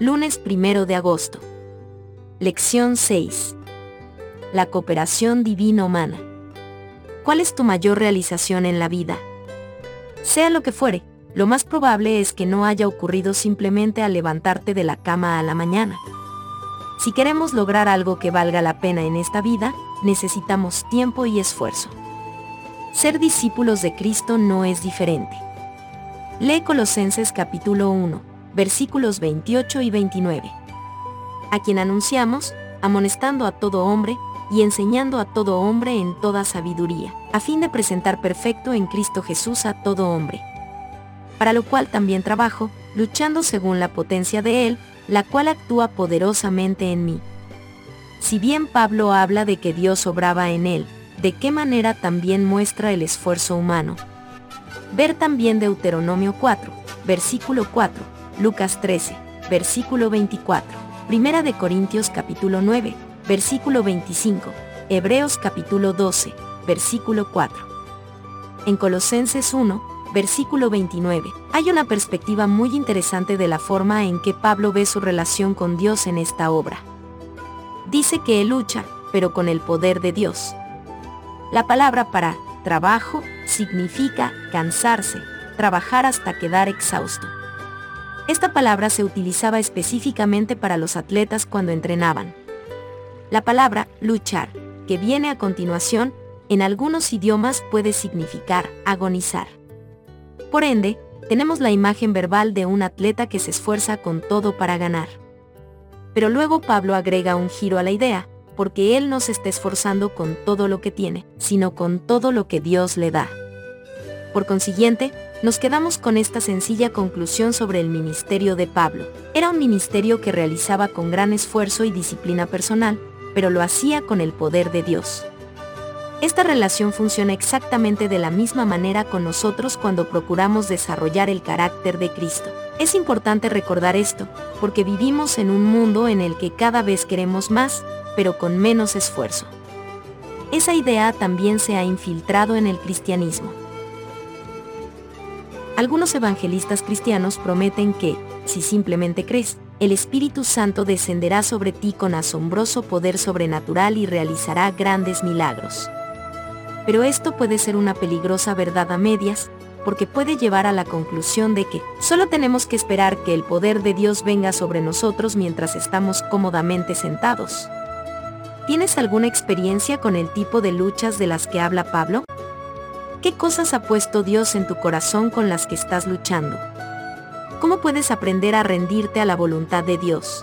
Lunes primero de agosto. Lección 6. La cooperación divino-humana. ¿Cuál es tu mayor realización en la vida? Sea lo que fuere, lo más probable es que no haya ocurrido simplemente al levantarte de la cama a la mañana. Si queremos lograr algo que valga la pena en esta vida, necesitamos tiempo y esfuerzo. Ser discípulos de Cristo no es diferente. Lee Colosenses capítulo 1, versículos 28 y 29. A quien anunciamos, amonestando a todo hombre, y enseñando a todo hombre en toda sabiduría, a fin de presentar perfecto en Cristo Jesús a todo hombre. Para lo cual también trabajo, luchando según la potencia de Él, la cual actúa poderosamente en mí. Si bien Pablo habla de que Dios obraba en él, ¿de qué manera también muestra el esfuerzo humano? Ver también Deuteronomio 4, versículo 4, Lucas 13, versículo 24, Primera de Corintios capítulo 9, versículo 25, Hebreos capítulo 12, versículo 4. En Colosenses 1, versículo 29, hay una perspectiva muy interesante de la forma en que Pablo ve su relación con Dios en esta obra. Dice que él lucha, pero con el poder de Dios. La palabra para trabajo significa cansarse, trabajar hasta quedar exhausto. Esta palabra se utilizaba específicamente para los atletas cuando entrenaban. La palabra luchar, que viene a continuación, en algunos idiomas puede significar agonizar. Por ende, tenemos la imagen verbal de un atleta que se esfuerza con todo para ganar. Pero luego Pablo agrega un giro a la idea, porque él no se está esforzando con todo lo que tiene, sino con todo lo que Dios le da. Por consiguiente, nos quedamos con esta sencilla conclusión sobre el ministerio de Pablo. Era un ministerio que realizaba con gran esfuerzo y disciplina personal, pero lo hacía con el poder de Dios. Esta relación funciona exactamente de la misma manera con nosotros cuando procuramos desarrollar el carácter de Cristo. Es importante recordar esto, porque vivimos en un mundo en el que cada vez queremos más, pero con menos esfuerzo. Esa idea también se ha infiltrado en el cristianismo. Algunos evangelistas cristianos prometen que, si simplemente crees, el Espíritu Santo descenderá sobre ti con asombroso poder sobrenatural y realizará grandes milagros. Pero esto puede ser una peligrosa verdad a medias, porque puede llevar a la conclusión de que solo tenemos que esperar que el poder de Dios venga sobre nosotros mientras estamos cómodamente sentados. ¿Tienes alguna experiencia con el tipo de luchas de las que habla Pablo? ¿Qué cosas ha puesto Dios en tu corazón con las que estás luchando? ¿Cómo puedes aprender a rendirte a la voluntad de Dios?